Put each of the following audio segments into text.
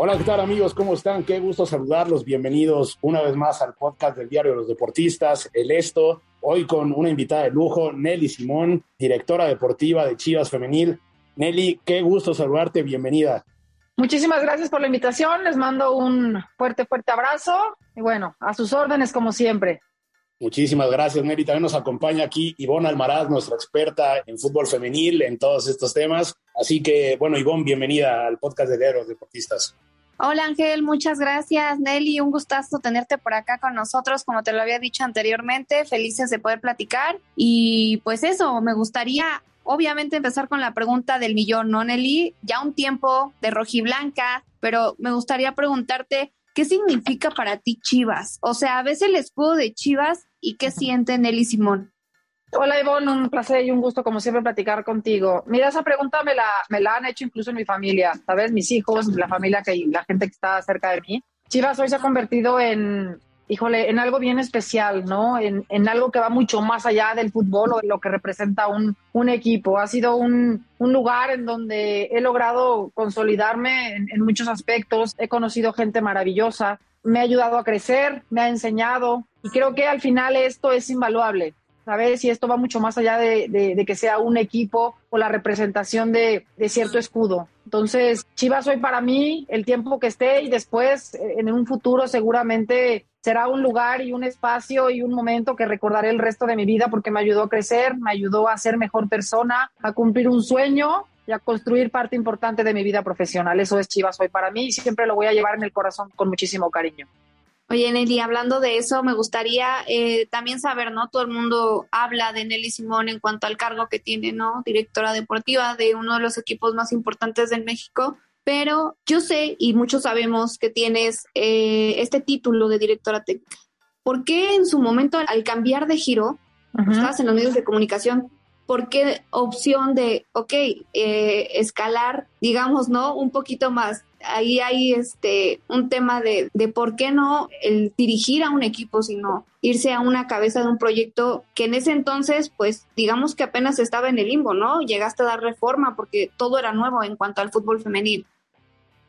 Hola, ¿qué tal amigos? ¿Cómo están? Qué gusto saludarlos. Bienvenidos una vez más al podcast del Diario de los Deportistas, El Esto. Hoy con una invitada de lujo, Nelly Simón, directora deportiva de Chivas Femenil. Nelly, qué gusto saludarte. Bienvenida. Muchísimas gracias por la invitación. Les mando un fuerte, fuerte abrazo. Y bueno, a sus órdenes como siempre. Muchísimas gracias, Nelly. También nos acompaña aquí Ivonne Almaraz, nuestra experta en fútbol femenil, en todos estos temas. Así que, bueno, Ivonne, bienvenida al podcast de Diario de los Deportistas. Hola Ángel, muchas gracias Nelly, un gustazo tenerte por acá con nosotros, como te lo había dicho anteriormente, felices de poder platicar y pues eso, me gustaría obviamente empezar con la pregunta del millón, ¿no Nelly? Ya un tiempo de rojiblanca, pero me gustaría preguntarte, ¿qué significa para ti Chivas? O sea, a veces el escudo de Chivas y qué siente Nelly Simón. Hola Ivonne, un placer y un gusto como siempre platicar contigo. Mira, esa pregunta me la, me la han hecho incluso en mi familia, ¿sabes? Mis hijos, la familia, que la gente que está cerca de mí. Chivas hoy se ha convertido en, híjole, en algo bien especial, ¿no? En, en algo que va mucho más allá del fútbol o de lo que representa un, un equipo. Ha sido un, un, lugar en donde he logrado consolidarme en, en muchos aspectos. He conocido gente maravillosa, me ha ayudado a crecer, me ha enseñado y creo que al final esto es invaluable. ¿Sabes? Y esto va mucho más allá de, que sea un equipo o la representación de, de, cierto escudo. Entonces, Chivas hoy para mí, el tiempo que esté y después, en un futuro seguramente será un lugar y un espacio y un momento que recordaré el resto de mi vida porque me ayudó a crecer, me ayudó a ser mejor persona, a cumplir un sueño y a construir parte importante de mi vida profesional. Eso es Chivas hoy para mí y siempre lo voy a llevar en el corazón con muchísimo cariño. Oye, Nelly, hablando de eso, me gustaría eh, también saber, ¿no? Todo el mundo habla de Nelly Simón en cuanto al cargo que tiene, ¿no? Directora deportiva de uno de los equipos más importantes de México. Pero yo sé, y muchos sabemos, que tienes eh, este título de directora técnica. ¿Por qué en su momento, al cambiar de giro, uh -huh. estabas en los medios de comunicación, ¿por qué opción de, ok, eh, escalar, digamos, ¿no? Un poquito más ahí hay este un tema de, de por qué no el dirigir a un equipo, sino irse a una cabeza de un proyecto que en ese entonces, pues digamos que apenas estaba en el limbo, ¿no? Llegaste a dar reforma porque todo era nuevo en cuanto al fútbol femenil.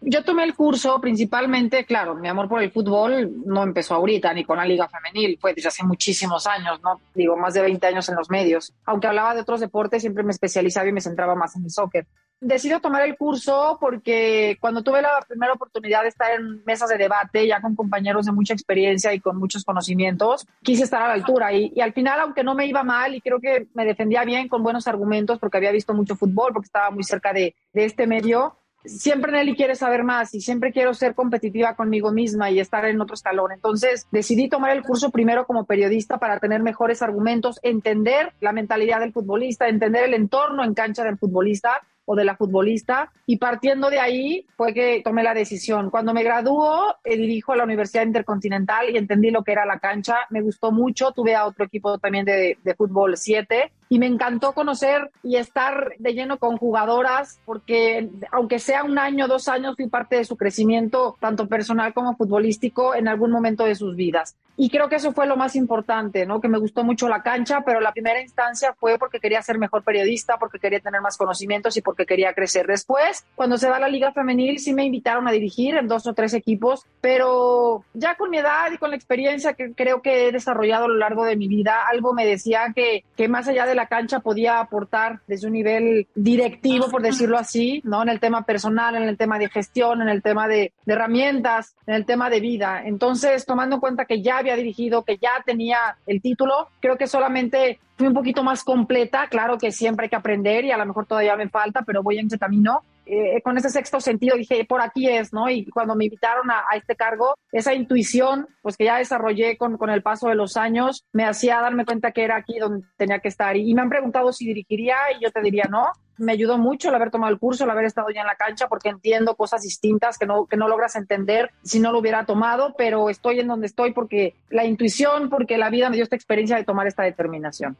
Yo tomé el curso principalmente, claro, mi amor por el fútbol no empezó ahorita ni con la liga femenil, fue desde hace muchísimos años, ¿no? Digo, más de 20 años en los medios. Aunque hablaba de otros deportes, siempre me especializaba y me centraba más en el soccer. Decido tomar el curso porque cuando tuve la primera oportunidad de estar en mesas de debate, ya con compañeros de mucha experiencia y con muchos conocimientos, quise estar a la altura. Y, al final, aunque no me iba mal y creo que me defendía bien con buenos argumentos porque había visto mucho fútbol, porque estaba muy cerca de este medio, siempre Nelly quiere saber más y siempre quiero ser competitiva conmigo misma y estar en otro escalón. Entonces decidí tomar el curso primero como periodista para tener mejores argumentos, entender la mentalidad del futbolista, entender el entorno en cancha del futbolista o de la futbolista y partiendo de ahí fue que tomé la decisión. Cuando me graduó, dirijo a la Universidad Intercontinental y entendí lo que era la cancha. Me gustó mucho, tuve a otro equipo también de, de fútbol 7 y me encantó conocer y estar de lleno con jugadoras porque aunque sea un año, dos años, fui parte de su crecimiento, tanto personal como futbolístico, en algún momento de sus vidas. Y creo que eso fue lo más importante, ¿no? Que me gustó mucho la cancha, pero la primera instancia fue porque quería ser mejor periodista, porque quería tener más conocimientos y porque quería crecer. Después, cuando se va la Liga Femenil, sí me invitaron a dirigir en dos o tres equipos, pero ya con mi edad y con la experiencia que creo que he desarrollado a lo largo de mi vida, algo me decía que, que más allá de la cancha podía aportar desde un nivel directivo, por decirlo así, ¿no? En el tema personal, en el tema de gestión, en el tema de, de herramientas, en el tema de vida. Entonces, tomando en cuenta que ya había dirigido, que ya tenía el título, creo que solamente fui un poquito más completa. Claro que siempre hay que aprender y a lo mejor todavía me falta, pero voy en ese camino. Eh, con ese sexto sentido dije, por aquí es, ¿no? Y cuando me invitaron a, a, este cargo, esa intuición, pues que ya desarrollé con, con el paso de los años, me hacía darme cuenta que era aquí donde tenía que estar. Y, y me han preguntado si dirigiría y yo te diría no. Me ayudó mucho el haber tomado el curso, el haber estado ya en la cancha, porque entiendo cosas distintas que no, que no logras entender si no lo hubiera tomado, pero estoy en donde estoy porque la intuición, porque la vida me dio esta experiencia de tomar esta determinación.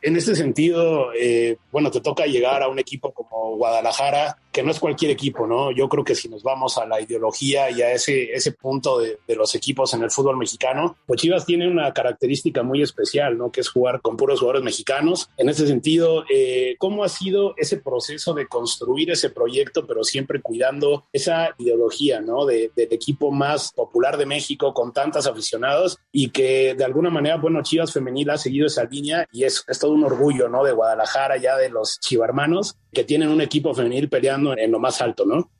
En este sentido, eh, bueno, te toca llegar a un equipo como Guadalajara, que no es cualquier equipo, ¿no? Yo creo que si nos vamos a la ideología y a ese, ese punto de, de, los equipos en el fútbol mexicano, pues Chivas tiene una característica muy especial, ¿no? Que es jugar con puros jugadores mexicanos. En ese sentido, eh, ¿cómo ha sido ese proceso de construir ese proyecto, pero siempre cuidando esa ideología, ¿no? De, del equipo más popular de México con tantos aficionados y que de alguna manera, bueno, Chivas Femenil ha seguido esa línea y es, es todo un orgullo, ¿no? De Guadalajara, ya de los chivarmanos, que tienen un equipo femenil peleando en lo más alto, ¿no?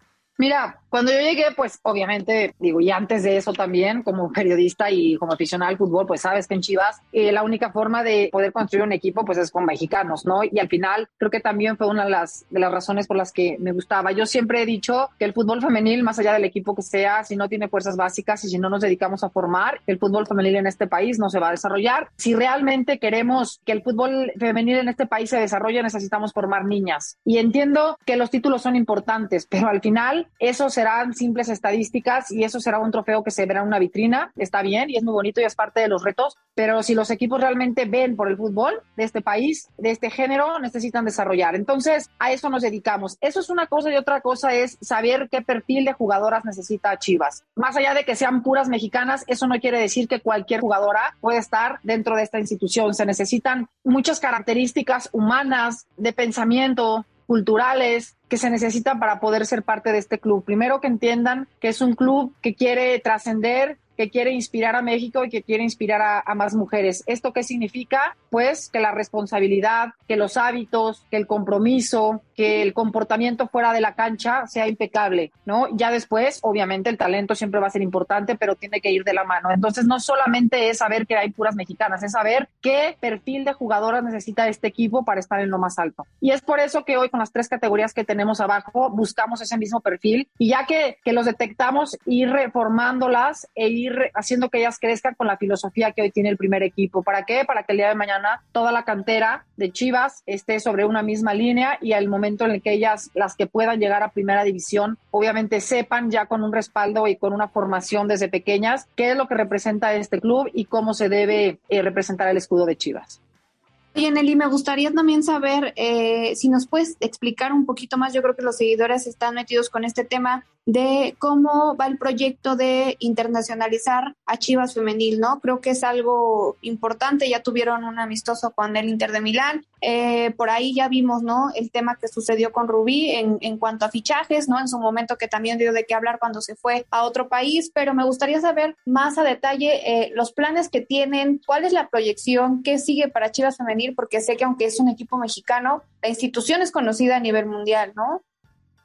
Mira, cuando yo llegué, pues obviamente, digo, y antes de eso también, como periodista y como aficionado al fútbol, pues sabes que en Chivas eh, la única forma de poder construir un equipo, pues es con mexicanos, ¿no? Y al final creo que también fue una de las, de las razones por las que me gustaba. Yo siempre he dicho que el fútbol femenil, más allá del equipo que sea, si no tiene fuerzas básicas y si no nos dedicamos a formar, el fútbol femenil en este país no se va a desarrollar. Si realmente queremos que el fútbol femenil en este país se desarrolle, necesitamos formar niñas. Y entiendo que los títulos son importantes, pero al final eso serán simples estadísticas y eso será un trofeo que se verá en una vitrina. Está bien y es muy bonito y es parte de los retos, pero si los equipos realmente ven por el fútbol de este país, de este género, necesitan desarrollar. Entonces, a eso nos dedicamos. Eso es una cosa y otra cosa es saber qué perfil de jugadoras necesita Chivas. Más allá de que sean puras mexicanas, eso no quiere decir que cualquier jugadora puede estar dentro de esta institución. Se necesitan muchas características humanas, de pensamiento, culturales que se necesitan para poder ser parte de este club. Primero que entiendan que es un club que quiere trascender, que quiere inspirar a México y que quiere inspirar a, a, más mujeres. ¿Esto qué significa? Pues que la responsabilidad, que los hábitos, que el compromiso, que el comportamiento fuera de la cancha sea impecable, ¿no? Ya después, obviamente, el talento siempre va a ser importante, pero tiene que ir de la mano. Entonces, no solamente es saber que hay puras mexicanas, es saber qué perfil de jugadoras necesita este equipo para estar en lo más alto. Y es por eso que hoy, con las tres categorías que tenemos abajo, buscamos ese mismo perfil y ya que, que los detectamos, ir reformándolas e ir haciendo que ellas crezcan con la filosofía que hoy tiene el primer equipo. ¿Para qué? Para que el día de mañana toda la cantera de Chivas esté sobre una misma línea y al momento en el que ellas, las que puedan llegar a primera división, obviamente sepan ya con un respaldo y con una formación desde pequeñas qué es lo que representa este club y cómo se debe eh, representar el escudo de Chivas. Oye, Nelly, me gustaría también saber eh, si nos puedes explicar un poquito más. Yo creo que los seguidores están metidos con este tema de cómo va el proyecto de internacionalizar a Chivas Femenil, ¿no? Creo que es algo importante. Ya tuvieron un amistoso con el Inter de Milán. Eh, por ahí ya vimos, ¿no? El tema que sucedió con Rubí en, cuanto a fichajes, ¿no? En su momento que también dio de qué hablar cuando se fue a otro país, pero me gustaría saber más a detalle eh, los planes que tienen, cuál es la proyección, qué sigue para Chivas Femenil, porque sé que aunque es un equipo mexicano, la institución es conocida a nivel mundial, ¿no?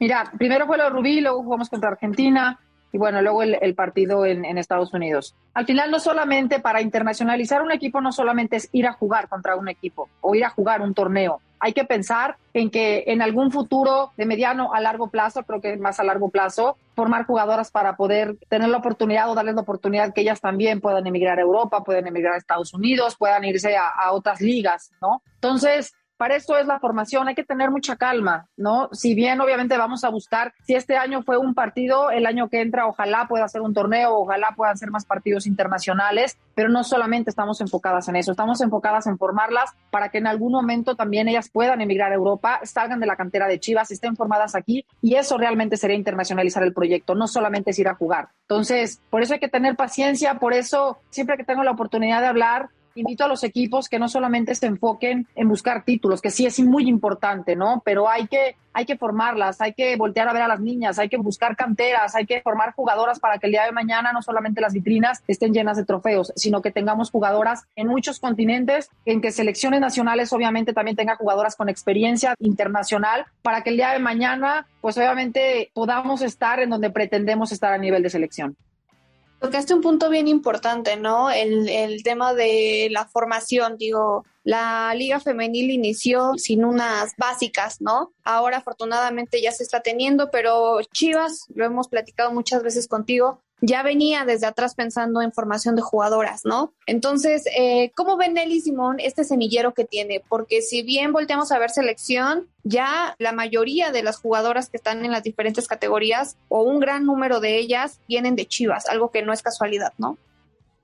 Mira, primero fue lo de Rubí, luego jugamos contra Argentina y bueno, luego el, el partido en, en, Estados Unidos. Al final, no solamente para internacionalizar un equipo, no solamente es ir a jugar contra un equipo o ir a jugar un torneo. Hay que pensar en que en algún futuro de mediano a largo plazo, creo que más a largo plazo, formar jugadoras para poder tener la oportunidad o darles la oportunidad que ellas también puedan emigrar a Europa, puedan emigrar a Estados Unidos, puedan irse a, a otras ligas, ¿no? Entonces, para esto es la formación, hay que tener mucha calma, ¿no? Si bien obviamente vamos a buscar, si este año fue un partido, el año que entra ojalá pueda ser un torneo, ojalá puedan ser más partidos internacionales, pero no solamente estamos enfocadas en eso, estamos enfocadas en formarlas para que en algún momento también ellas puedan emigrar a Europa, salgan de la cantera de Chivas, estén formadas aquí y eso realmente sería internacionalizar el proyecto, no solamente es ir a jugar. Entonces, por eso hay que tener paciencia, por eso siempre que tengo la oportunidad de hablar, invito a los equipos que no solamente se enfoquen en buscar títulos, que sí es muy importante, ¿no? Pero hay que, hay que formarlas, hay que voltear a ver a las niñas, hay que buscar canteras, hay que formar jugadoras para que el día de mañana no solamente las vitrinas estén llenas de trofeos, sino que tengamos jugadoras en muchos continentes, en que selecciones nacionales obviamente también tengan jugadoras con experiencia internacional para que el día de mañana, pues obviamente podamos estar en donde pretendemos estar a nivel de selección. Tocaste un punto bien importante, ¿no? El, el tema de la formación, digo, la liga femenil inició sin unas básicas, ¿no? Ahora afortunadamente ya se está teniendo, pero Chivas, lo hemos platicado muchas veces contigo, ya venía desde atrás pensando en formación de jugadoras, ¿no? Entonces, eh, ¿cómo ve Nelly Simón este semillero que tiene? Porque si bien volteamos a ver selección, ya la mayoría de las jugadoras que están en las diferentes categorías o un gran número de ellas vienen de Chivas, algo que no es casualidad, ¿no?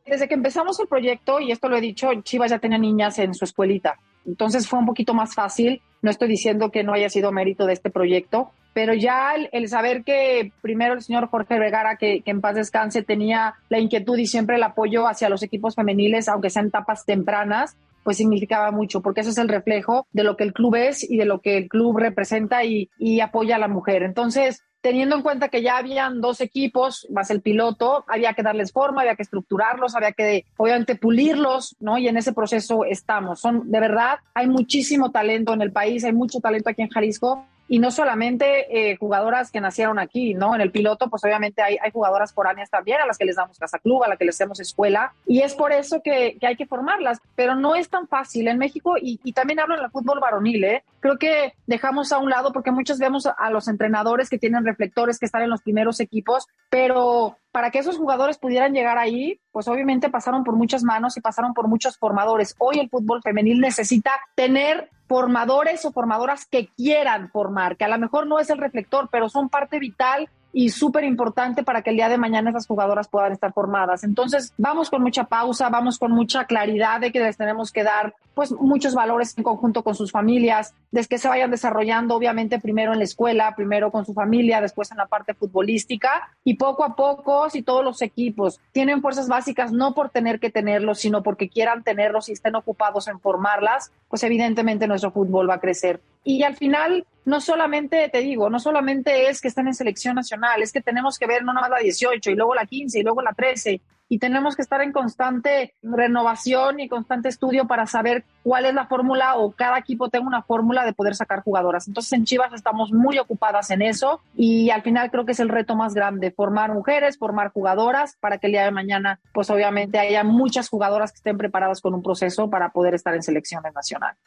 Desde que empezamos el proyecto, y esto lo he dicho, Chivas ya tenía niñas en su escuelita. Entonces fue un poquito más fácil. No estoy diciendo que no haya sido mérito de este proyecto, pero ya el, saber que primero el señor Jorge Vergara, que, que, en paz descanse, tenía la inquietud y siempre el apoyo hacia los equipos femeniles, aunque sean etapas tempranas, pues significaba mucho, porque eso es el reflejo de lo que el club es y de lo que el club representa y, y apoya a la mujer. Entonces, teniendo en cuenta que ya habían dos equipos más el piloto, había que darles forma, había que estructurarlos, había que obviamente pulirlos, ¿no? Y en ese proceso estamos. Son de verdad, hay muchísimo talento en el país, hay mucho talento aquí en Jalisco y no solamente eh, jugadoras que nacieron aquí, ¿no? En el piloto, pues obviamente hay, hay jugadoras foráneas también a las que les damos casa club, a las que les hacemos escuela, y es por eso que, que hay que formarlas, pero no es tan fácil en México, y, y también hablo en el fútbol varonil, ¿eh? Creo que dejamos a un lado, porque muchos vemos a los entrenadores que tienen reflectores, que están en los primeros equipos, pero para que esos jugadores pudieran llegar ahí, pues obviamente pasaron por muchas manos y pasaron por muchos formadores. Hoy el fútbol femenil necesita tener formadores o formadoras que quieran formar, que a lo mejor no es el reflector, pero son parte vital y súper importante para que el día de mañana esas jugadoras puedan estar formadas. Entonces, vamos con mucha pausa, vamos con mucha claridad de que les tenemos que dar pues muchos valores en conjunto con sus familias, de que se vayan desarrollando obviamente primero en la escuela, primero con su familia, después en la parte futbolística y poco a poco si todos los equipos tienen fuerzas básicas no por tener que tenerlos, sino porque quieran tenerlos y estén ocupados en formarlas, pues evidentemente nuestro fútbol va a crecer. Y al final no solamente, te digo, no solamente es que estén en selección nacional, es que tenemos que ver no nomás la 18 y luego la 15 y luego la 13 y tenemos que estar en constante renovación y constante estudio para saber cuál es la fórmula o cada equipo tenga una fórmula de poder sacar jugadoras. Entonces en Chivas estamos muy ocupadas en eso y al final creo que es el reto más grande, formar mujeres, formar jugadoras para que el día de mañana pues obviamente haya muchas jugadoras que estén preparadas con un proceso para poder estar en selecciones nacionales.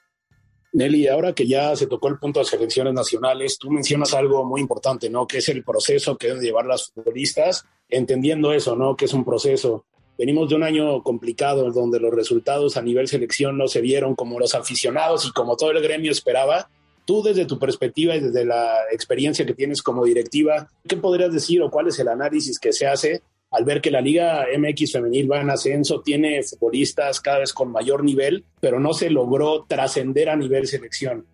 Nelly, ahora que ya se tocó el punto de selecciones nacionales, tú mencionas algo muy importante, ¿no? Que es el proceso que deben llevar las futbolistas, entendiendo eso, ¿no? Que es un proceso. Venimos de un año complicado donde los resultados a nivel selección no se vieron como los aficionados y como todo el gremio esperaba. Tú desde tu perspectiva y desde la experiencia que tienes como directiva, ¿qué podrías decir o cuál es el análisis que se hace al ver que la Liga MX femenil va en ascenso, tiene futbolistas cada vez con mayor nivel, pero no se logró trascender a nivel selección.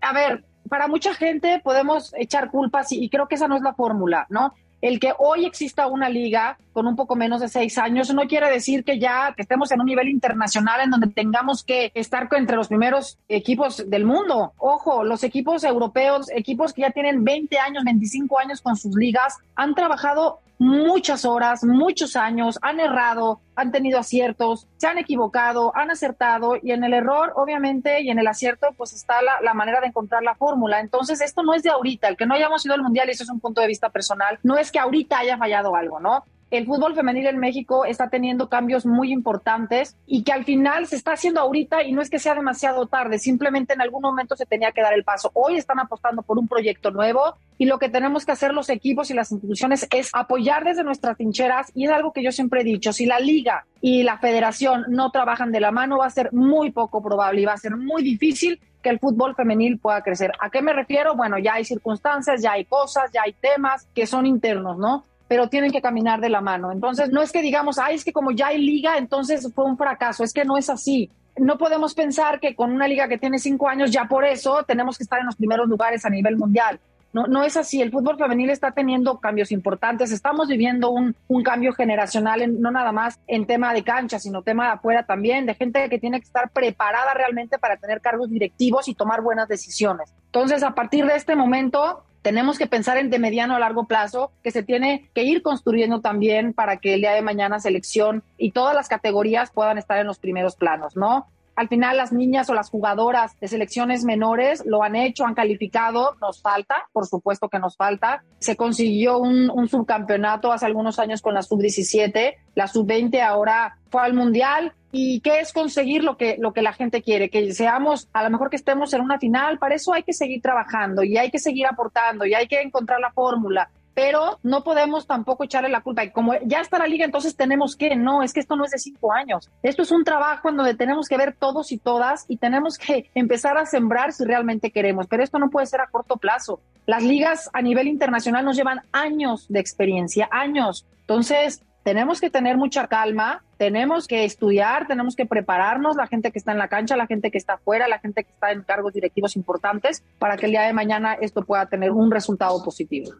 A ver, para mucha gente podemos echar culpas y, creo que esa no es la fórmula, ¿no? El que hoy exista una liga con un poco menos de seis años no quiere decir que ya estemos en un nivel internacional en donde tengamos que estar entre los primeros equipos del mundo. Ojo, los equipos europeos, equipos que ya tienen 20 años, 25 años con sus ligas, han trabajado muchas horas, muchos años, han errado, han tenido aciertos, se han equivocado, han acertado y en el error, obviamente, y en el acierto, pues está la, manera de encontrar la fórmula. Entonces, esto no es de ahorita, el que no hayamos ido al mundial, y eso es un punto de vista personal, no es que ahorita haya fallado algo, ¿no? El fútbol femenil en México está teniendo cambios muy importantes y que al final se está haciendo ahorita y no es que sea demasiado tarde, simplemente en algún momento se tenía que dar el paso. Hoy están apostando por un proyecto nuevo y lo que tenemos que hacer los equipos y las instituciones es apoyar desde nuestras trincheras y es algo que yo siempre he dicho, si la liga y la federación no trabajan de la mano va a ser muy poco probable y va a ser muy difícil que el fútbol femenil pueda crecer. ¿A qué me refiero? Bueno, ya hay circunstancias, ya hay cosas, ya hay temas que son internos, ¿no? Pero tienen que caminar de la mano. Entonces, no es que digamos, ay, es que como ya hay liga, entonces fue un fracaso. Es que no es así. No podemos pensar que con una liga que tiene cinco años, ya por eso tenemos que estar en los primeros lugares a nivel mundial. No, no es así. El fútbol femenil está teniendo cambios importantes. Estamos viviendo un, un cambio generacional, en, no nada más en tema de cancha, sino tema de afuera también, de gente que tiene que estar preparada realmente para tener cargos directivos y tomar buenas decisiones. Entonces, a partir de este momento, tenemos que pensar en de mediano a largo plazo, que se tiene que ir construyendo también para que el día de mañana selección y todas las categorías puedan estar en los primeros planos, ¿no? Al final las niñas o las jugadoras de selecciones menores lo han hecho, han calificado, nos falta, por supuesto que nos falta. Se consiguió un, subcampeonato hace algunos años con la sub-17, la sub-20 ahora fue al Mundial. ¿Y qué es conseguir lo que, lo que la gente quiere? Que seamos, a lo mejor que estemos en una final, para eso hay que seguir trabajando y hay que seguir aportando y hay que encontrar la fórmula pero no podemos tampoco echarle la culpa. Y como ya está la liga, entonces tenemos que, no, es que esto no es de cinco años. Esto es un trabajo en donde tenemos que ver todos y todas y tenemos que empezar a sembrar si realmente queremos, pero esto no puede ser a corto plazo. Las ligas a nivel internacional nos llevan años de experiencia, años. Entonces, tenemos que tener mucha calma, tenemos que estudiar, tenemos que prepararnos, la gente que está en la cancha, la gente que está afuera, la gente que está en cargos directivos importantes, para que el día de mañana esto pueda tener un resultado positivo.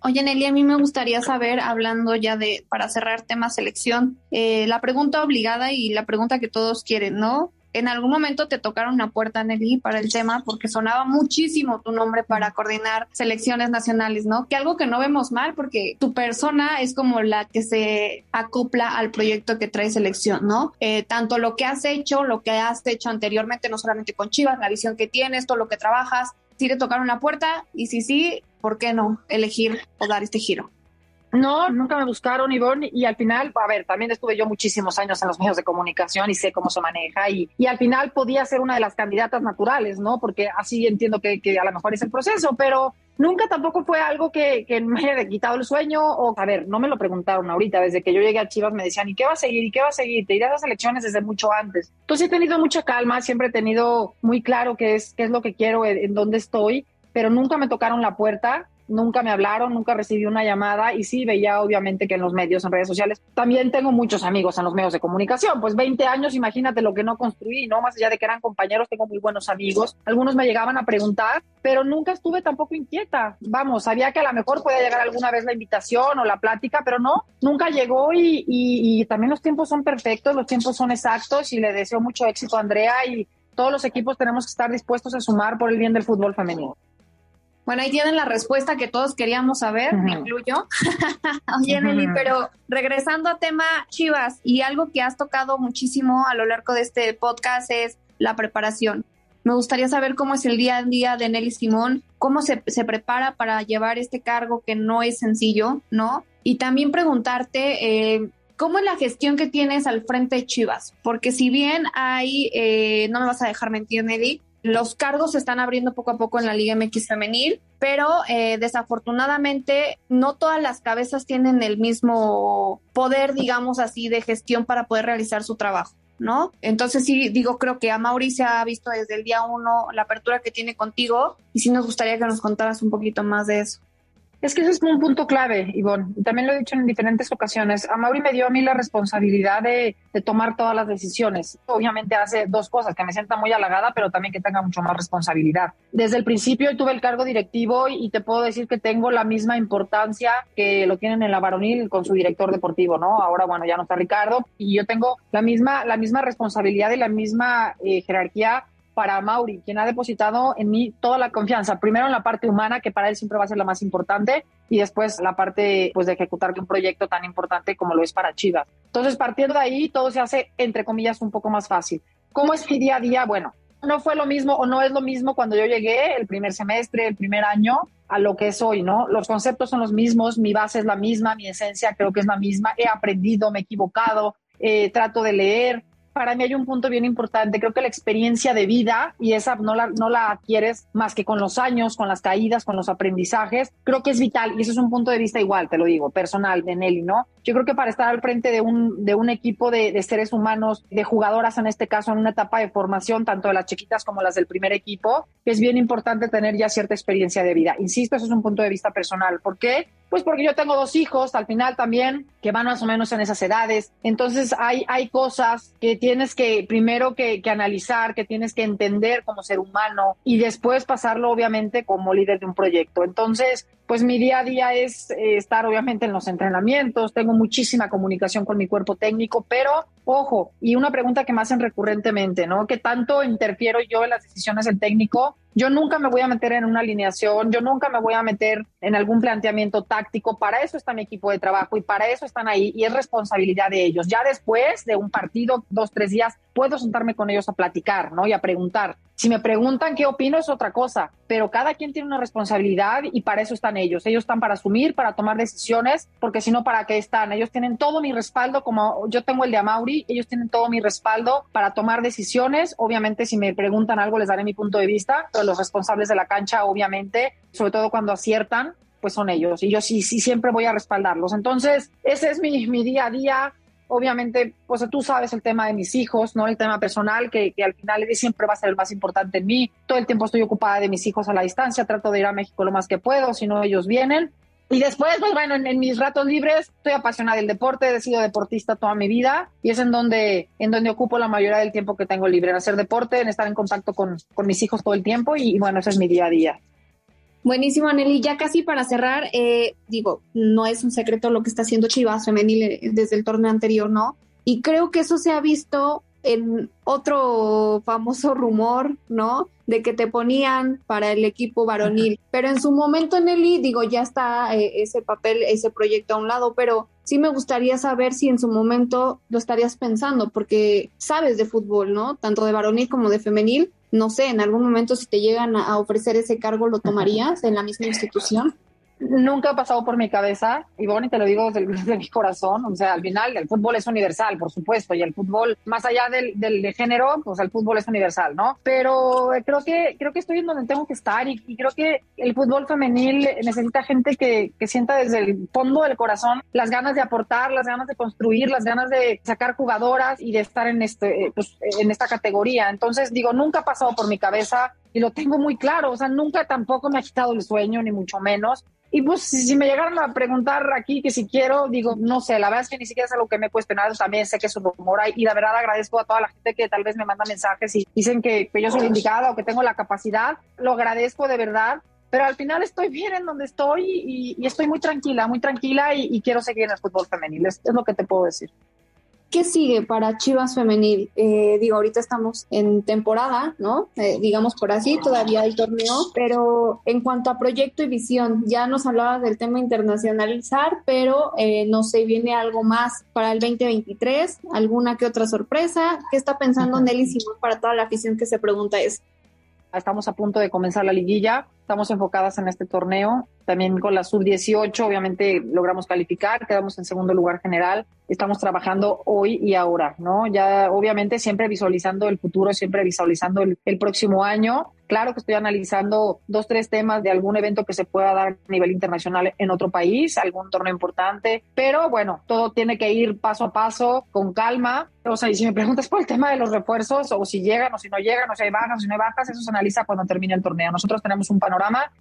Oye, Nelly, a mí me gustaría saber, hablando ya de, para cerrar tema selección, eh, la pregunta obligada y la pregunta que todos quieren, ¿no? En algún momento te tocaron una puerta, Nelly, para el tema, porque sonaba muchísimo tu nombre para coordinar selecciones nacionales, ¿no? Que algo que no vemos mal, porque tu persona es como la que se acopla al proyecto que trae selección, ¿no? Eh, tanto lo que has hecho, lo que has hecho anteriormente, no solamente con Chivas, la visión que tienes, todo lo que trabajas, si te tocaron la puerta y si sí, ¿por qué no elegir o dar este giro? No, nunca me buscaron, Ivonne, y al final, a ver, también estuve yo muchísimos años en los medios de comunicación y sé cómo se maneja, y, y al final podía ser una de las candidatas naturales, ¿no? Porque así entiendo que, que a lo mejor es el proceso, pero nunca tampoco fue algo que, me haya quitado el sueño, o a ver, no me lo preguntaron ahorita, desde que yo llegué a Chivas me decían, ¿y qué va a seguir? ¿Y qué va a seguir? Te irás a las elecciones desde mucho antes. Entonces he tenido mucha calma, siempre he tenido muy claro qué es, qué es lo que quiero, en, en dónde estoy, pero nunca me tocaron la puerta nunca me hablaron, nunca recibí una llamada y sí veía obviamente que en los medios, en redes sociales, también tengo muchos amigos en los medios de comunicación, pues 20 años, imagínate lo que no construí, ¿no? Más allá de que eran compañeros, tengo muy buenos amigos, algunos me llegaban a preguntar, pero nunca estuve tampoco inquieta, vamos, sabía que a lo mejor podía llegar alguna vez la invitación o la plática, pero no, nunca llegó y, y, también los tiempos son perfectos, los tiempos son exactos y le deseo mucho éxito a Andrea y todos los equipos tenemos que estar dispuestos a sumar por el bien del fútbol femenino. Bueno, ahí tienen la respuesta que todos queríamos saber, me incluyo. Oye, Nelly, pero regresando a tema Chivas y algo que has tocado muchísimo a lo largo de este podcast es la preparación. Me gustaría saber cómo es el día a día de Nelly Simón, cómo se, se prepara para llevar este cargo que no es sencillo, ¿no? Y también preguntarte, eh, ¿Cómo es la gestión que tienes al frente de Chivas? Porque si bien hay, eh, no me vas a dejar mentir, Nelly, los cargos se están abriendo poco a poco en la Liga MX femenil, pero eh, desafortunadamente no todas las cabezas tienen el mismo poder, digamos así, de gestión para poder realizar su trabajo. ¿No? Entonces sí, digo, creo que a Mauri se ha visto desde el día uno la apertura que tiene contigo y sí nos gustaría que nos contaras un poquito más de eso. Es que ese es un punto clave, Ivonne. También lo he dicho en diferentes ocasiones. A Mauri me dio a mí la responsabilidad de, tomar todas las decisiones. Obviamente hace dos cosas, que me sienta muy halagada, pero también que tenga mucho más responsabilidad. Desde el principio tuve el cargo directivo y, y te puedo decir que tengo la misma importancia que lo tienen en la varonil con su director deportivo, ¿no? Ahora, bueno, ya no está Ricardo y yo tengo la misma, la misma responsabilidad y la misma eh, jerarquía para Mauri, quien ha depositado en mí toda la confianza, primero en la parte humana, que para él siempre va a ser la más importante, y después la parte pues, de ejecutar un proyecto tan importante como lo es para Chivas. Entonces, partiendo de ahí, todo se hace, entre comillas, un poco más fácil. ¿Cómo es mi día a día? Bueno, no fue lo mismo o no es lo mismo cuando yo llegué el primer semestre, el primer año, a lo que es hoy, ¿no? Los conceptos son los mismos, mi base es la misma, mi esencia creo que es la misma, he aprendido, me he equivocado, eh, trato de leer, para mí hay un punto bien importante. Creo que la experiencia de vida, y esa no la, no la adquieres más que con los años, con las caídas, con los aprendizajes, creo que es vital. Y eso es un punto de vista igual, te lo digo, personal de Nelly, ¿no? Yo creo que para estar al frente de un, de un equipo de, de seres humanos, de jugadoras en este caso, en una etapa de formación, tanto de las chiquitas como las del primer equipo, es bien importante tener ya cierta experiencia de vida. Insisto, eso es un punto de vista personal. ¿Por qué? Pues porque yo tengo dos hijos al final también que van más o menos en esas edades. Entonces hay, hay cosas que tienes que primero que, que analizar, que tienes que entender como ser humano y después pasarlo obviamente como líder de un proyecto. Entonces, pues mi día a día es eh, estar obviamente en los entrenamientos, tengo muchísima comunicación con mi cuerpo técnico, pero ojo, y una pregunta que me hacen recurrentemente, ¿no? ¿Qué tanto interfiero yo en las decisiones del técnico? Yo nunca me voy a meter en una alineación, yo nunca me voy a meter en algún planteamiento táctico, para eso está mi equipo de trabajo y para eso están ahí y es responsabilidad de ellos. Ya después de un partido, dos, tres días, puedo sentarme con ellos a platicar, ¿no? Y a preguntar. Si me preguntan qué opino es otra cosa, pero cada quien tiene una responsabilidad y para eso están ellos. Ellos están para asumir, para tomar decisiones, porque si no, ¿para qué están? Ellos tienen todo mi respaldo, como yo tengo el de Amauri, ellos tienen todo mi respaldo para tomar decisiones. Obviamente, si me preguntan algo, les daré mi punto de vista, pero los responsables de la cancha, obviamente, sobre todo cuando aciertan, pues son ellos. Y yo sí, sí, siempre voy a respaldarlos. Entonces, ese es mi, mi día a día obviamente, pues tú sabes el tema de mis hijos, ¿no? El tema personal, que, que, al final siempre va a ser el más importante en mí. Todo el tiempo estoy ocupada de mis hijos a la distancia, trato de ir a México lo más que puedo, si no ellos vienen. Y después, pues bueno, en, mis ratos libres estoy apasionada del deporte, he sido deportista toda mi vida y es en donde, en donde ocupo la mayoría del tiempo que tengo libre, en hacer deporte, en estar en contacto con, con mis hijos todo el tiempo y, y bueno, ese es mi día a día. Buenísimo, Aneli. Ya casi para cerrar, eh, digo, no es un secreto lo que está haciendo Chivas Femenil eh, desde el torneo anterior, ¿no? Y creo que eso se ha visto en otro famoso rumor, ¿no? De que te ponían para el equipo varonil. Pero en su momento, Nelly, digo, ya está eh, ese papel, ese proyecto a un lado, pero sí me gustaría saber si en su momento lo estarías pensando, porque sabes de fútbol, ¿no? Tanto de varonil como de femenil. No sé, en algún momento si te llegan a ofrecer ese cargo, ¿lo tomarías en la misma institución? Nunca ha pasado por mi cabeza, y bueno, y te lo digo desde, desde, mi corazón, o sea, al final el fútbol es universal, por supuesto, y el fútbol, más allá del, del de género, pues el fútbol es universal, ¿no? Pero creo que, creo que estoy en donde tengo que estar y, y creo que el fútbol femenil necesita gente que, que, sienta desde el fondo del corazón las ganas de aportar, las ganas de construir, las ganas de sacar jugadoras y de estar en, este, pues, en esta categoría. Entonces, digo, nunca ha pasado por mi cabeza y lo tengo muy claro, o sea, nunca tampoco me ha quitado el sueño, ni mucho menos. Y pues si me llegaron a preguntar aquí que si quiero, digo, no sé, la verdad es que ni siquiera es algo que me he cuestionado, también sé que es un rumor y la verdad agradezco a toda la gente que tal vez me manda mensajes y dicen que, que yo soy indicada o que tengo la capacidad, lo agradezco de verdad, pero al final estoy bien en donde estoy y, y estoy muy tranquila, muy tranquila y, y, quiero seguir en el fútbol femenil, es, es lo que te puedo decir. ¿Qué sigue para Chivas Femenil? Eh, digo, ahorita estamos en temporada, ¿no? Eh, digamos por así, todavía hay torneo, pero en cuanto a proyecto y visión, ya nos hablaba del tema internacionalizar, pero eh, no sé, viene algo más para el 2023, alguna que otra sorpresa. ¿Qué está pensando Nelly Simón para toda la afición que se pregunta eso? Estamos a punto de comenzar la liguilla, estamos enfocadas en este torneo, también con la sub-18 obviamente logramos calificar, quedamos en segundo lugar general, estamos trabajando hoy y ahora, ¿no? Ya obviamente siempre visualizando el futuro, siempre visualizando el, el próximo año. Claro que estoy analizando dos, tres temas de algún evento que se pueda dar a nivel internacional en otro país, algún torneo importante, pero bueno, todo tiene que ir paso a paso, con calma. O sea, y si me preguntas por el tema de los refuerzos, o si llegan o si no llegan, o si hay bajas o si no hay bajas, eso se analiza cuando termine el torneo. Nosotros tenemos un panorama,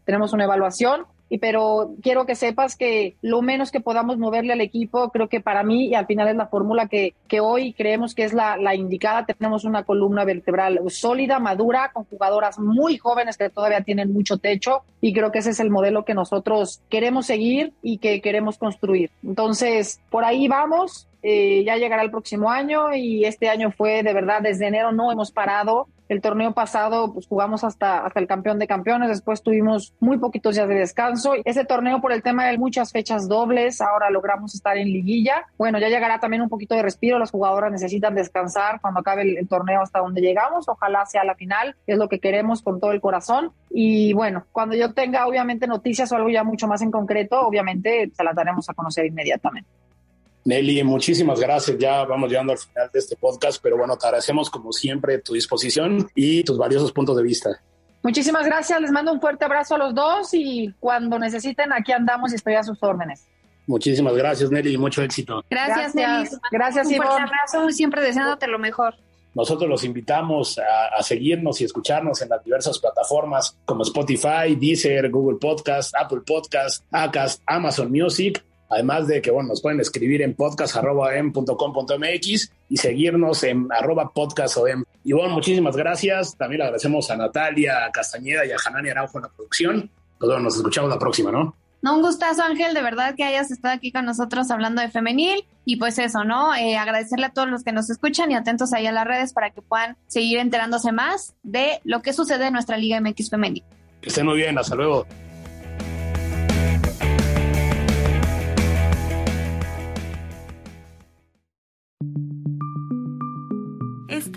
tenemos una evaluación pero quiero que sepas que lo menos que podamos moverle al equipo, creo que para mí y al final es la fórmula que, que hoy creemos que es la, la indicada. Tenemos una columna vertebral sólida, madura, con jugadoras muy jóvenes que todavía tienen mucho techo y creo que ese es el modelo que nosotros queremos seguir y que queremos construir. Entonces, por ahí vamos. Eh, ya llegará el próximo año y este año fue de verdad desde enero no hemos parado el torneo pasado pues jugamos hasta, hasta el campeón de campeones, después tuvimos muy poquitos días de descanso. Ese torneo por el tema de muchas fechas dobles, ahora logramos estar en liguilla. Bueno, ya llegará también un poquito de respiro, las jugadoras necesitan descansar cuando acabe el, el torneo hasta donde llegamos, ojalá sea la final, es lo que queremos con todo el corazón. Y bueno, cuando yo tenga obviamente noticias o algo ya mucho más en concreto, obviamente se las daremos a conocer inmediatamente. Nelly, muchísimas gracias. Ya vamos llegando al final de este podcast, pero bueno, te agradecemos como siempre tu disposición y tus valiosos puntos de vista. Muchísimas gracias, les mando un fuerte abrazo a los dos y cuando necesiten aquí andamos y estoy a sus órdenes. Muchísimas gracias, Nelly, y mucho éxito. Gracias, gracias Nelly. Gracias, un fuerte abrazo, siempre deseándote lo mejor. nosotros los invitamos a, a, seguirnos y escucharnos en las diversas plataformas como Spotify, Deezer, Google Podcast, Apple Podcast, Acast, Amazon Music. Además de que, bueno, nos pueden escribir en podcast.com.mx y seguirnos en arroba podcastom. Y bueno, muchísimas gracias. También le agradecemos a Natalia Castañeda y a Hanani Araujo en la producción. Pues bueno, nos escuchamos la próxima, ¿no? No, un gustazo, Ángel, de verdad que hayas estado aquí con nosotros hablando de femenil. Y pues eso, ¿no? Eh, agradecerle a todos los que nos escuchan y atentos ahí a las redes para que puedan seguir enterándose más de lo que sucede en nuestra Liga MX Femenil. Que estén muy bien, hasta luego.